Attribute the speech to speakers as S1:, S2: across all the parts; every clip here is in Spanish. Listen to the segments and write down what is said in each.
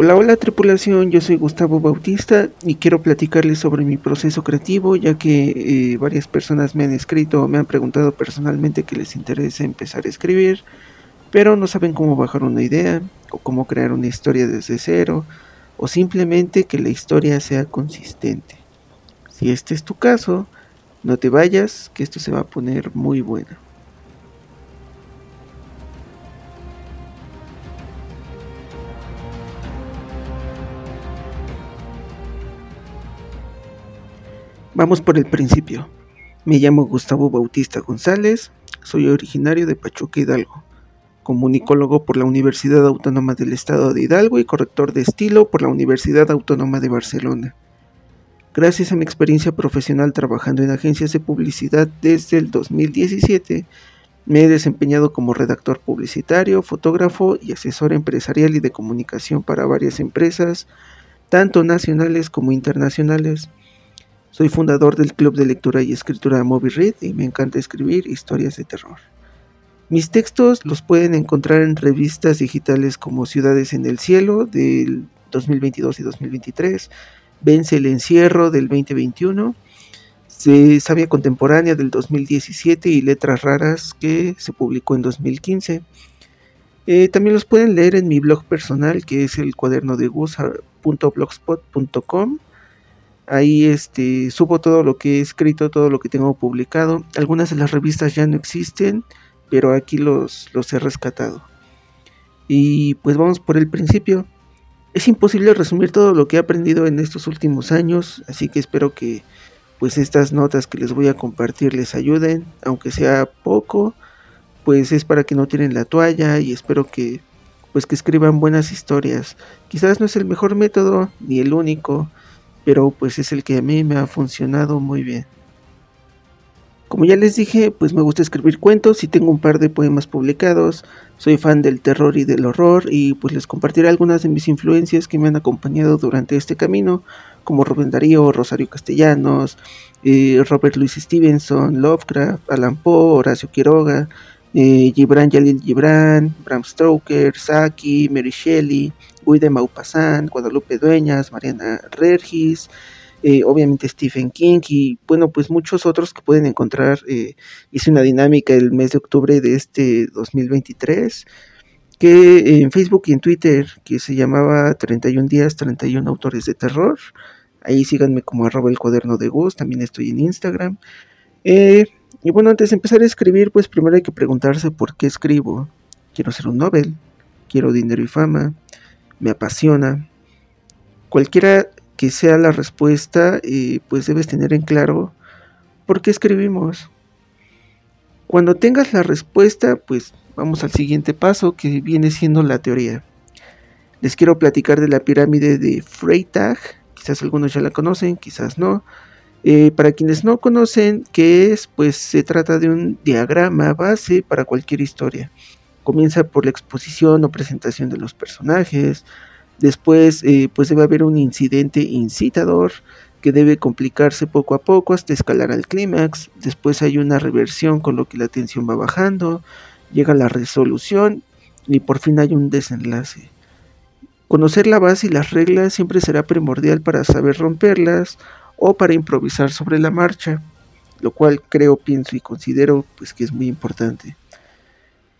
S1: Hola, hola tripulación, yo soy Gustavo Bautista y quiero platicarles sobre mi proceso creativo ya que eh, varias personas me han escrito o me han preguntado personalmente que les interesa empezar a escribir, pero no saben cómo bajar una idea o cómo crear una historia desde cero o simplemente que la historia sea consistente. Si este es tu caso, no te vayas, que esto se va a poner muy bueno. Vamos por el principio. Me llamo Gustavo Bautista González, soy originario de Pachuca Hidalgo, comunicólogo por la Universidad Autónoma del Estado de Hidalgo y corrector de estilo por la Universidad Autónoma de Barcelona. Gracias a mi experiencia profesional trabajando en agencias de publicidad desde el 2017, me he desempeñado como redactor publicitario, fotógrafo y asesor empresarial y de comunicación para varias empresas, tanto nacionales como internacionales. Soy fundador del Club de Lectura y Escritura Moby Read y me encanta escribir historias de terror. Mis textos los pueden encontrar en revistas digitales como Ciudades en el Cielo del 2022 y 2023, Vence el Encierro del 2021, Sabia Contemporánea del 2017 y Letras Raras que se publicó en 2015. Eh, también los pueden leer en mi blog personal que es el cuaderno de Ahí este, subo todo lo que he escrito, todo lo que tengo publicado. Algunas de las revistas ya no existen, pero aquí los, los he rescatado. Y pues vamos por el principio. Es imposible resumir todo lo que he aprendido en estos últimos años, así que espero que pues estas notas que les voy a compartir les ayuden, aunque sea poco, pues es para que no tienen la toalla y espero que pues que escriban buenas historias. Quizás no es el mejor método ni el único, pero pues es el que a mí me ha funcionado muy bien. Como ya les dije, pues me gusta escribir cuentos y tengo un par de poemas publicados. Soy fan del terror y del horror y pues les compartiré algunas de mis influencias que me han acompañado durante este camino, como Rubén Darío, Rosario Castellanos, eh, Robert Louis Stevenson, Lovecraft, Alan Poe, Horacio Quiroga, eh, Gibran Yalil Gibran, Bram Stoker, Saki, Mary Shelley, Guy de Maupassant, Guadalupe Dueñas, Mariana Regis, eh, obviamente Stephen King y bueno, pues muchos otros que pueden encontrar. Eh, hice una dinámica el mes de octubre de este 2023 que en Facebook y en Twitter que se llamaba 31 días, 31 autores de terror. Ahí síganme como arroba el cuaderno de Gus, también estoy en Instagram. Eh, y bueno, antes de empezar a escribir, pues primero hay que preguntarse por qué escribo. Quiero ser un Nobel, quiero dinero y fama, me apasiona. Cualquiera que sea la respuesta, eh, pues debes tener en claro por qué escribimos. Cuando tengas la respuesta, pues vamos al siguiente paso que viene siendo la teoría. Les quiero platicar de la pirámide de Freytag, quizás algunos ya la conocen, quizás no. Eh, para quienes no conocen qué es, pues se trata de un diagrama base para cualquier historia. Comienza por la exposición o presentación de los personajes. Después, eh, pues debe haber un incidente incitador que debe complicarse poco a poco hasta escalar al clímax. Después hay una reversión con lo que la tensión va bajando. Llega la resolución y por fin hay un desenlace. Conocer la base y las reglas siempre será primordial para saber romperlas o para improvisar sobre la marcha, lo cual creo, pienso y considero pues que es muy importante.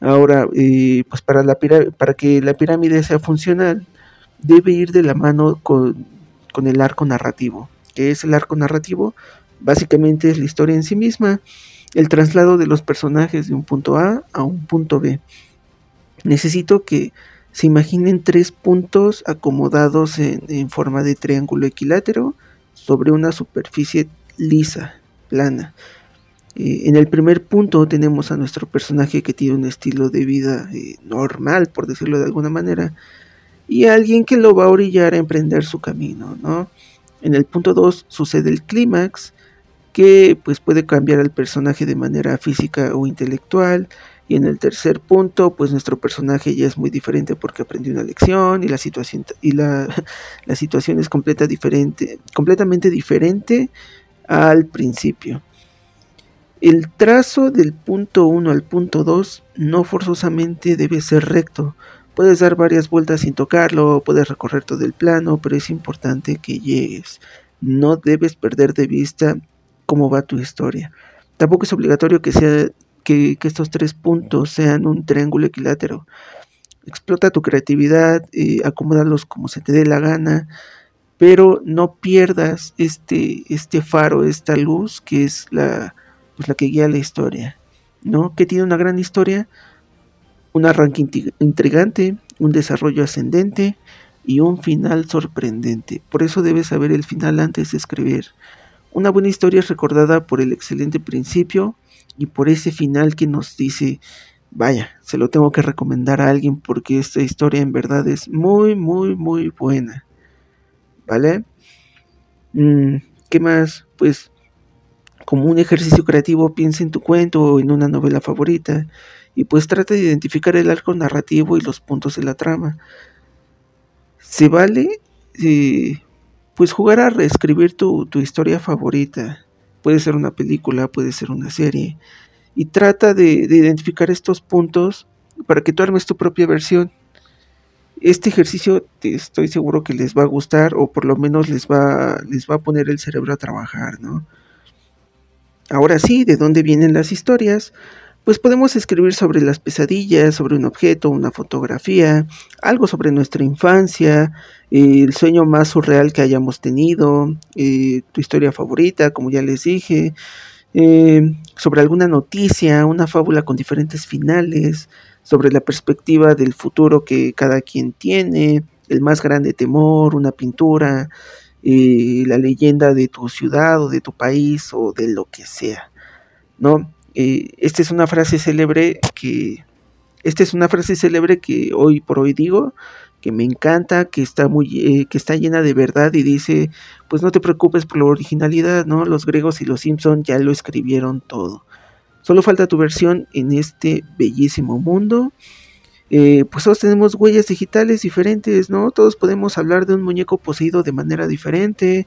S1: Ahora, eh, pues para, la para que la pirámide sea funcional, debe ir de la mano con, el arco narrativo. ¿Qué es el arco narrativo? Básicamente es la historia en sí misma, el traslado de los personajes de un punto A a un punto B. Necesito que se imaginen tres puntos acomodados en forma de triángulo equilátero sobre una superficie lisa, plana. Eh, en el primer punto tenemos a nuestro personaje que tiene un estilo de vida eh, normal, por decirlo de alguna manera, y alguien que lo va a orillar a emprender su camino, ¿no? En el punto 2 sucede el clímax, que pues puede cambiar al personaje de manera física o intelectual, y en el tercer punto, pues nuestro personaje ya es muy diferente porque aprendió una lección y la situación, y la, situación es completamente diferente al principio. El trazo del punto 1 al punto 2 no forzosamente debe ser recto, Puedes dar varias vueltas sin tocarlo, puedes recorrer todo el plano, pero es importante que llegues. No debes perder de vista cómo va tu historia. Tampoco es obligatorio que, sea, que, estos tres puntos sean un triángulo equilátero. Explota tu creatividad, eh, acomódalos como se te dé la gana, pero no pierdas este, este faro, esta luz que es la, pues la que guía la historia, ¿no? Que tiene una gran historia, un arranque intrigante, un desarrollo ascendente y un final sorprendente. Por eso debes saber el final antes de escribir. Una buena historia es recordada por el excelente principio y por ese final que nos dice, vaya, se lo tengo que recomendar a alguien porque esta historia en verdad es muy, muy, muy buena. ¿vale? Mm, ¿Qué más? Pues como un ejercicio creativo piensa en tu cuento o en una novela favorita y pues trata de identificar el arco narrativo y los puntos de la trama. Se vale eh, pues jugar a reescribir tu, tu historia favorita. Puede ser una película, puede ser una serie. Y trata de, de identificar estos puntos para que tú armes tu propia versión este ejercicio estoy seguro que les va a gustar o por lo menos les va, les va a poner el cerebro a trabajar, ¿no? Ahora sí, ¿de dónde vienen las historias? Pues podemos escribir sobre las pesadillas, sobre un objeto, una fotografía, algo sobre nuestra infancia, el sueño más surreal que hayamos tenido, eh, tu historia favorita, como ya les dije, eh, sobre alguna noticia, una fábula con diferentes finales, sobre la perspectiva del futuro que cada quien tiene, el más grande temor, una pintura, la leyenda de tu ciudad o de tu país o de lo que sea, ¿no? Esta es una frase célebre que, esta es una frase célebre que hoy por hoy digo, que me encanta, que está muy, eh, que está llena de verdad y dice, pues no te preocupes por la originalidad, ¿no? Los griegos y los Simpson ya lo escribieron todo. Solo falta tu versión en este bellísimo mundo. Eh, pues todos tenemos huellas digitales diferentes, ¿no? Todos podemos hablar de un muñeco poseído de manera diferente.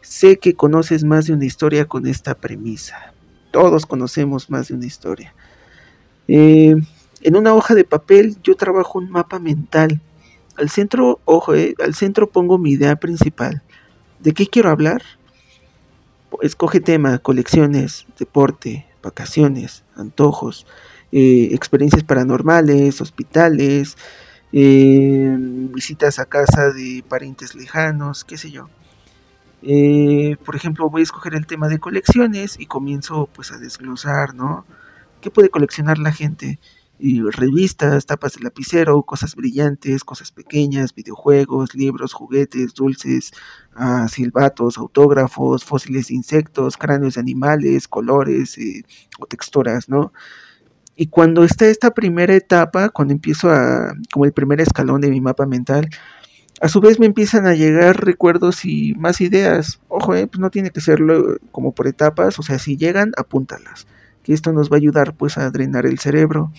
S1: Sé que conoces más de una historia con esta premisa. Todos conocemos más de una historia. Eh, en una hoja de papel yo trabajo un mapa mental. Al centro, ojo, eh, al centro pongo mi idea principal. ¿De qué quiero hablar? Escoge tema, colecciones, deporte, vacaciones, antojos, eh, experiencias paranormales, hospitales, eh, visitas a casa de parientes lejanos, qué sé yo. Eh, por ejemplo, voy a escoger el tema de colecciones y comienzo pues a desglosar, ¿no? ¿Qué puede coleccionar la gente? revistas, tapas de lapicero, cosas brillantes, cosas pequeñas, videojuegos, libros, juguetes, dulces, uh, silbatos, autógrafos, fósiles de insectos, cráneos de animales, colores eh, o texturas, ¿no? Y cuando está esta primera etapa, cuando empiezo a, como el primer escalón de mi mapa mental, a su vez me empiezan a llegar recuerdos y más ideas. Ojo, eh, pues no tiene que serlo como por etapas, o sea, si llegan, apúntalas, que esto nos va a ayudar pues a drenar el cerebro.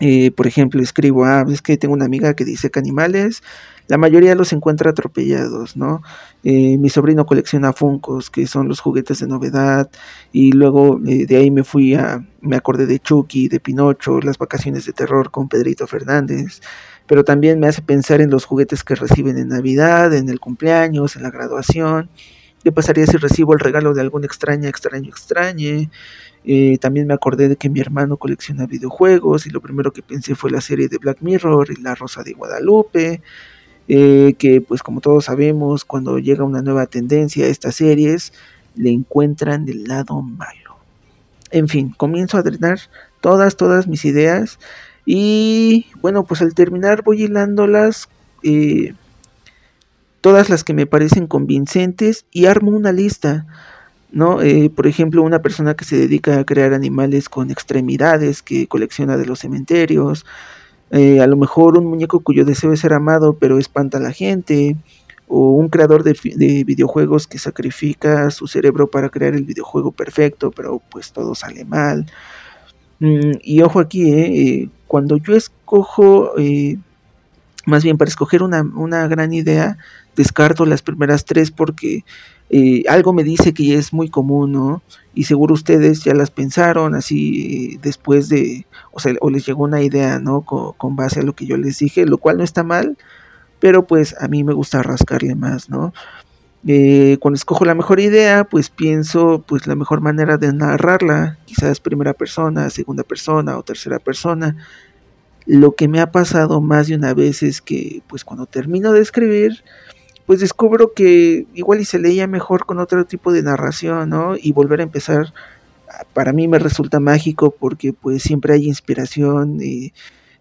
S1: Eh, por ejemplo, escribo, ah, es que tengo una amiga que dice que animales, la mayoría los encuentra atropellados, ¿no? Eh, mi sobrino colecciona Funcos, que son los juguetes de novedad, y luego eh, de ahí me fui a, me acordé de Chucky, de Pinocho, las vacaciones de terror con Pedrito Fernández, pero también me hace pensar en los juguetes que reciben en Navidad, en el cumpleaños, en la graduación, ¿Qué pasaría si recibo el regalo de algún extraña, extraño, extrañe? Eh, también me acordé de que mi hermano colecciona videojuegos y lo primero que pensé fue la serie de Black Mirror y La Rosa de Guadalupe. Eh, que pues como todos sabemos, cuando llega una nueva tendencia a estas series, le encuentran del lado malo. En fin, comienzo a drenar todas, todas mis ideas y bueno, pues al terminar voy hilándolas eh, todas las que me parecen convincentes y armo una lista. ¿no? Eh, por ejemplo, una persona que se dedica a crear animales con extremidades, que colecciona de los cementerios, eh, a lo mejor un muñeco cuyo deseo es ser amado pero espanta a la gente, o un creador de, videojuegos que sacrifica su cerebro para crear el videojuego perfecto, pero pues todo sale mal. Mm, y ojo aquí, eh, cuando yo escojo más bien para escoger una, una gran idea, descarto las primeras tres porque eh, algo me dice que es muy común, ¿no? Y seguro ustedes ya las pensaron así después de, o sea, o les llegó una idea, ¿no? Con, base a lo que yo les dije, lo cual no está mal, pero pues a mí me gusta rascarle más, ¿no? Eh, cuando escojo la mejor idea, pues pienso pues la mejor manera de narrarla, quizás primera persona, segunda persona o tercera persona. Lo que me ha pasado más de una vez es que pues cuando termino de escribir, pues descubro que igual y se leía mejor con otro tipo de narración, ¿no? Y volver a empezar, para mí me resulta mágico porque pues siempre hay inspiración, y,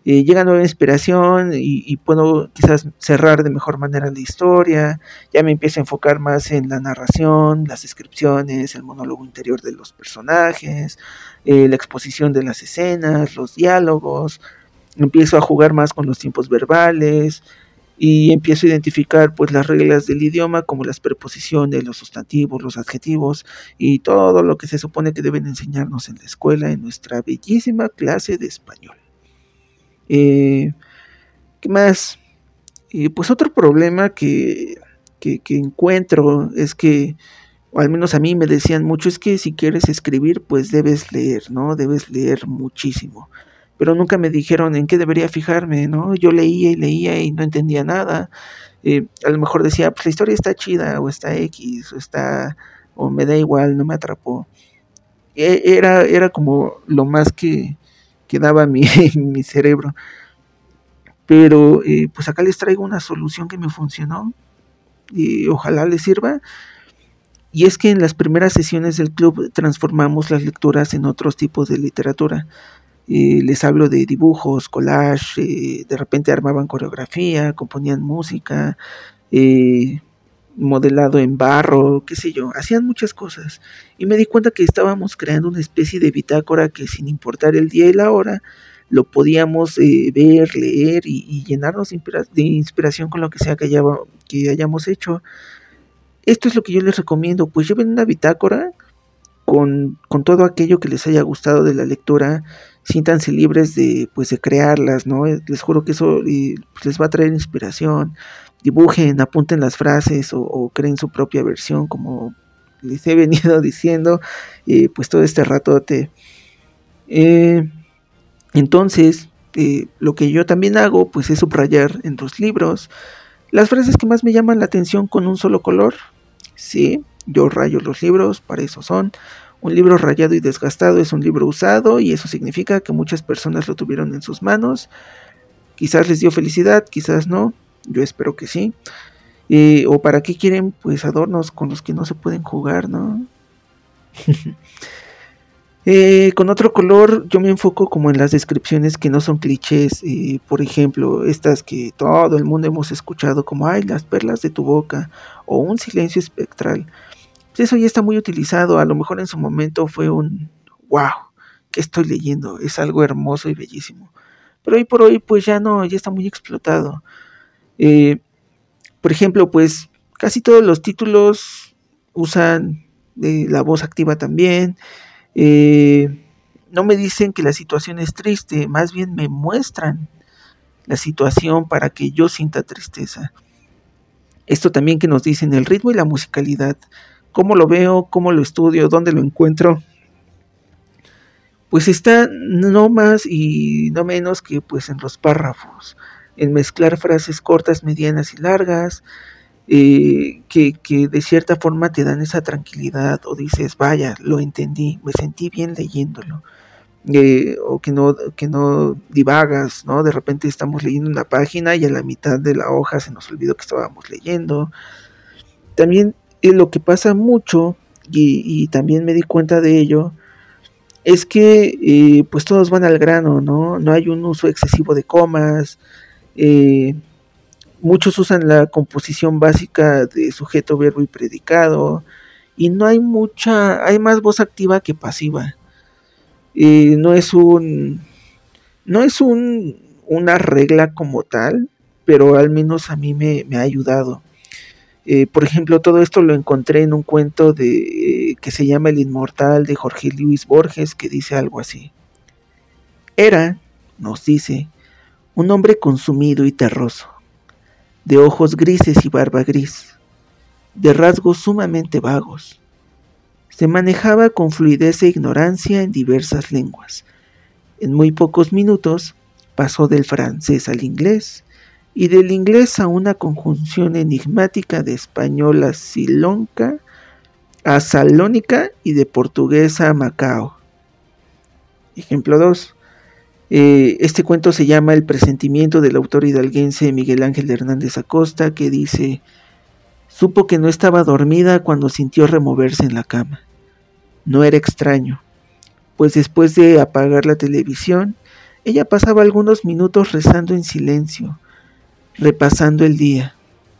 S1: llega nueva inspiración y, puedo quizás cerrar de mejor manera la historia, ya me empiezo a enfocar más en la narración, las descripciones, el monólogo interior de los personajes, eh, la exposición de las escenas, los diálogos, empiezo a jugar más con los tiempos verbales, y empiezo a identificar pues las reglas del idioma como las preposiciones, los sustantivos, los adjetivos y todo lo que se supone que deben enseñarnos en la escuela en nuestra bellísima clase de español. Eh, ¿Qué más? Eh, pues otro problema que, que, encuentro es que, o al menos a mí me decían mucho, es que si quieres escribir pues debes leer, ¿no? Debes leer muchísimo pero nunca me dijeron en qué debería fijarme, ¿no? Yo leía y leía y no entendía nada. Eh, a lo mejor decía, pues la historia está chida, o está X, o está, o me da igual, no me atrapó. E, era, era como lo más que, que daba mi, mi cerebro. Pero eh, pues acá les traigo una solución que me funcionó y ojalá les sirva. Y es que en las primeras sesiones del club transformamos las lecturas en otros tipos de literatura. Eh, les hablo de dibujos, collage, eh, de repente armaban coreografía, componían música, eh, modelado en barro, qué sé yo, hacían muchas cosas. Y me di cuenta que estábamos creando una especie de bitácora que sin importar el día y la hora, lo podíamos ver, leer y, llenarnos de inspiración con lo que sea que, que hayamos hecho. Esto es lo que yo les recomiendo, pues lleven una bitácora con, todo aquello que les haya gustado de la lectura, siéntanse libres de, pues, de crearlas, ¿no? Eh, les juro que eso les va a traer inspiración. Dibujen, apunten las frases o, creen su propia versión, como les he venido diciendo, eh, pues todo este ratote. Eh, entonces, lo que yo también hago, pues es subrayar en los libros las frases que más me llaman la atención con un solo color. Sí, yo rayo los libros, para eso son. Un libro rayado y desgastado es un libro usado y eso significa que muchas personas lo tuvieron en sus manos. Quizás les dio felicidad, quizás no. Yo espero que sí. Eh, o para qué quieren pues adornos con los que no se pueden jugar, ¿no? Eh, con otro color yo me enfoco como en las descripciones que no son clichés, eh, por ejemplo, estas que todo el mundo hemos escuchado como, ay, las perlas de tu boca, o un silencio espectral. Pues eso ya está muy utilizado, a lo mejor en su momento fue un wow, que estoy leyendo, es algo hermoso y bellísimo. Pero hoy por hoy pues ya no, ya está muy explotado. Eh, por ejemplo, pues casi todos los títulos usan eh, la voz activa también. Eh, no me dicen que la situación es triste, más bien me muestran la situación para que yo sienta tristeza. Esto también que nos dicen el ritmo y la musicalidad ¿Cómo lo veo? ¿Cómo lo estudio? ¿Dónde lo encuentro? Pues está no más y no menos que pues en los párrafos, en mezclar frases cortas, medianas y largas, eh, que, de cierta forma te dan esa tranquilidad o dices, vaya, lo entendí, me sentí bien leyéndolo. Eh, o que no, que no divagas, ¿no? De repente estamos leyendo una página y a la mitad de la hoja se nos olvidó que estábamos leyendo. También y lo que pasa mucho, y, también me di cuenta de ello, es que eh, pues todos van al grano, ¿no? No hay un uso excesivo de comas. Eh, muchos usan la composición básica de sujeto, verbo y predicado. Y no hay mucha, hay más voz activa que pasiva. Eh, no es un, no es un, una regla como tal, pero al menos a mí me, me ha ayudado. Eh, por ejemplo, todo esto lo encontré en un cuento de, eh, que se llama El Inmortal de Jorge Luis Borges, que dice algo así. Era, nos dice, un hombre consumido y terroso, de ojos grises y barba gris, de rasgos sumamente vagos. Se manejaba con fluidez e ignorancia en diversas lenguas. En muy pocos minutos pasó del francés al inglés y del inglés a una conjunción enigmática de español a silonca, a salónica y de portugués a Macao. Ejemplo 2. Eh, este cuento se llama El presentimiento del autor hidalguense Miguel Ángel Hernández Acosta, que dice, supo que no estaba dormida cuando sintió removerse en la cama. No era extraño, pues después de apagar la televisión, ella pasaba algunos minutos rezando en silencio, repasando el día,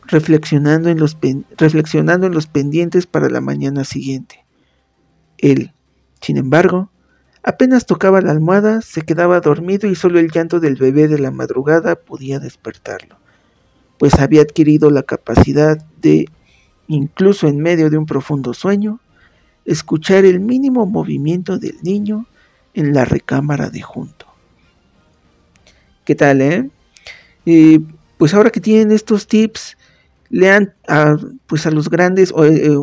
S1: reflexionando en los, reflexionando en los pendientes para la mañana siguiente. Él, sin embargo, Apenas tocaba la almohada, se quedaba dormido y solo el llanto del bebé de la madrugada podía despertarlo, pues había adquirido la capacidad de, incluso en medio de un profundo sueño, escuchar el mínimo movimiento del niño en la recámara de junto. ¿Qué tal, eh? eh pues ahora que tienen estos tips, lean a, pues a los grandes, eh,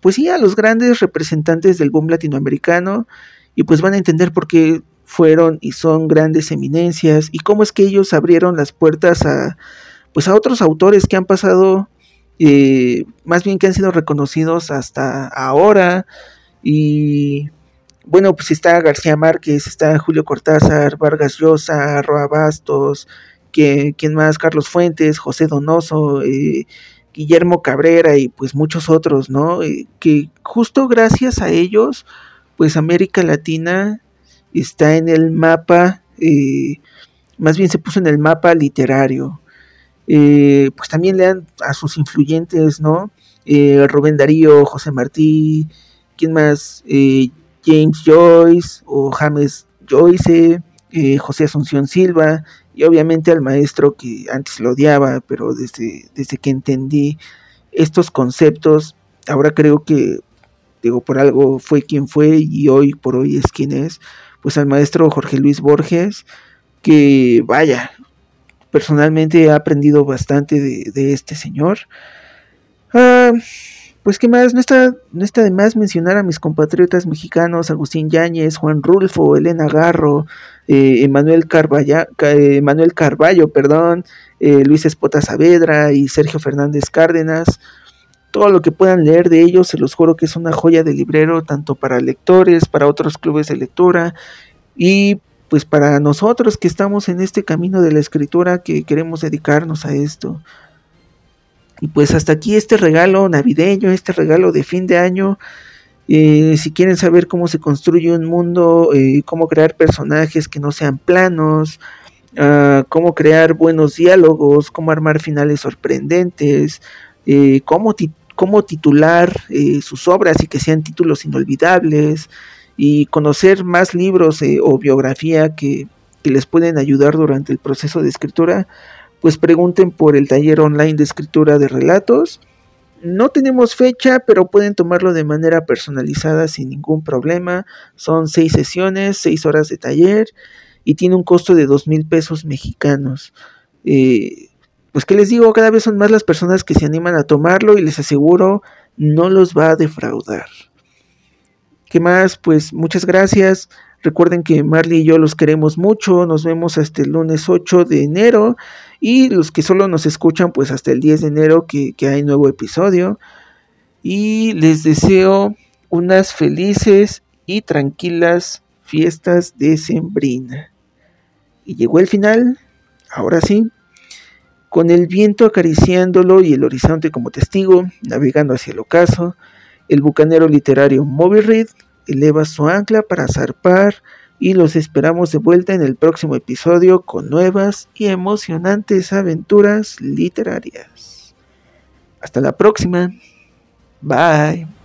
S1: pues sí, a los grandes representantes del boom latinoamericano, y pues van a entender por qué fueron y son grandes eminencias y cómo es que ellos abrieron las puertas a pues a otros autores que han pasado eh, más bien que han sido reconocidos hasta ahora. Y bueno pues está García Márquez está Julio Cortázar Vargas Llosa Roa Bastos que, quién más Carlos Fuentes José Donoso eh, Guillermo Cabrera y pues muchos otros no eh, que justo gracias a ellos pues América Latina está en el mapa, eh, más bien se puso en el mapa literario. Pues también lean a sus influyentes, ¿no? Rubén Darío, José Martí, ¿quién más? James Joyce o James Joyce, José Asunción Silva, y obviamente al maestro que antes lo odiaba, pero desde, desde que entendí estos conceptos, ahora creo que digo, por algo fue quien fue y hoy por hoy es quien es, pues al maestro Jorge Luis Borges, que vaya, personalmente he aprendido bastante de, este señor. Ah, pues qué más, no está, no está de más mencionar a mis compatriotas mexicanos, Agustín Yáñez, Juan Rulfo, Elena Garro, eh, Emanuel, Carballo, perdón, eh, Luis Espota Saavedra y Sergio Fernández Cárdenas todo lo que puedan leer de ellos, se los juro que es una joya de librero, tanto para lectores, para otros clubes de lectura y pues para nosotros que estamos en este camino de la escritura, que queremos dedicarnos a esto. Y pues hasta aquí este regalo navideño, este regalo de fin de año. Eh, si quieren saber cómo se construye un mundo, eh, cómo crear personajes que no sean planos, ah, cómo crear buenos diálogos, cómo armar finales sorprendentes, eh, cómo, cómo titular sus obras y que sean títulos inolvidables y conocer más libros o biografía que, les pueden ayudar durante el proceso de escritura, pues pregunten por el taller online de escritura de relatos. No tenemos fecha, pero pueden tomarlo de manera personalizada sin ningún problema. Son seis sesiones, seis horas de taller y tiene un costo de dos mil pesos mexicanos. Eh, pues que les digo, cada vez son más las personas que se animan a tomarlo y les aseguro, no los va a defraudar. ¿Qué más? Pues muchas gracias. Recuerden que Marley y yo los queremos mucho. Nos vemos hasta el lunes 8 de enero. Y los que solo nos escuchan, pues hasta el 10 de enero que, hay nuevo episodio. Y les deseo unas felices y tranquilas fiestas de Sembrina. Y llegó el final. Ahora sí, con el viento acariciándolo y el horizonte como testigo, navegando hacia el ocaso, el bucanero literario Moby Reed eleva su ancla para zarpar y los esperamos de vuelta en el próximo episodio con nuevas y emocionantes aventuras literarias. Hasta la próxima. Bye.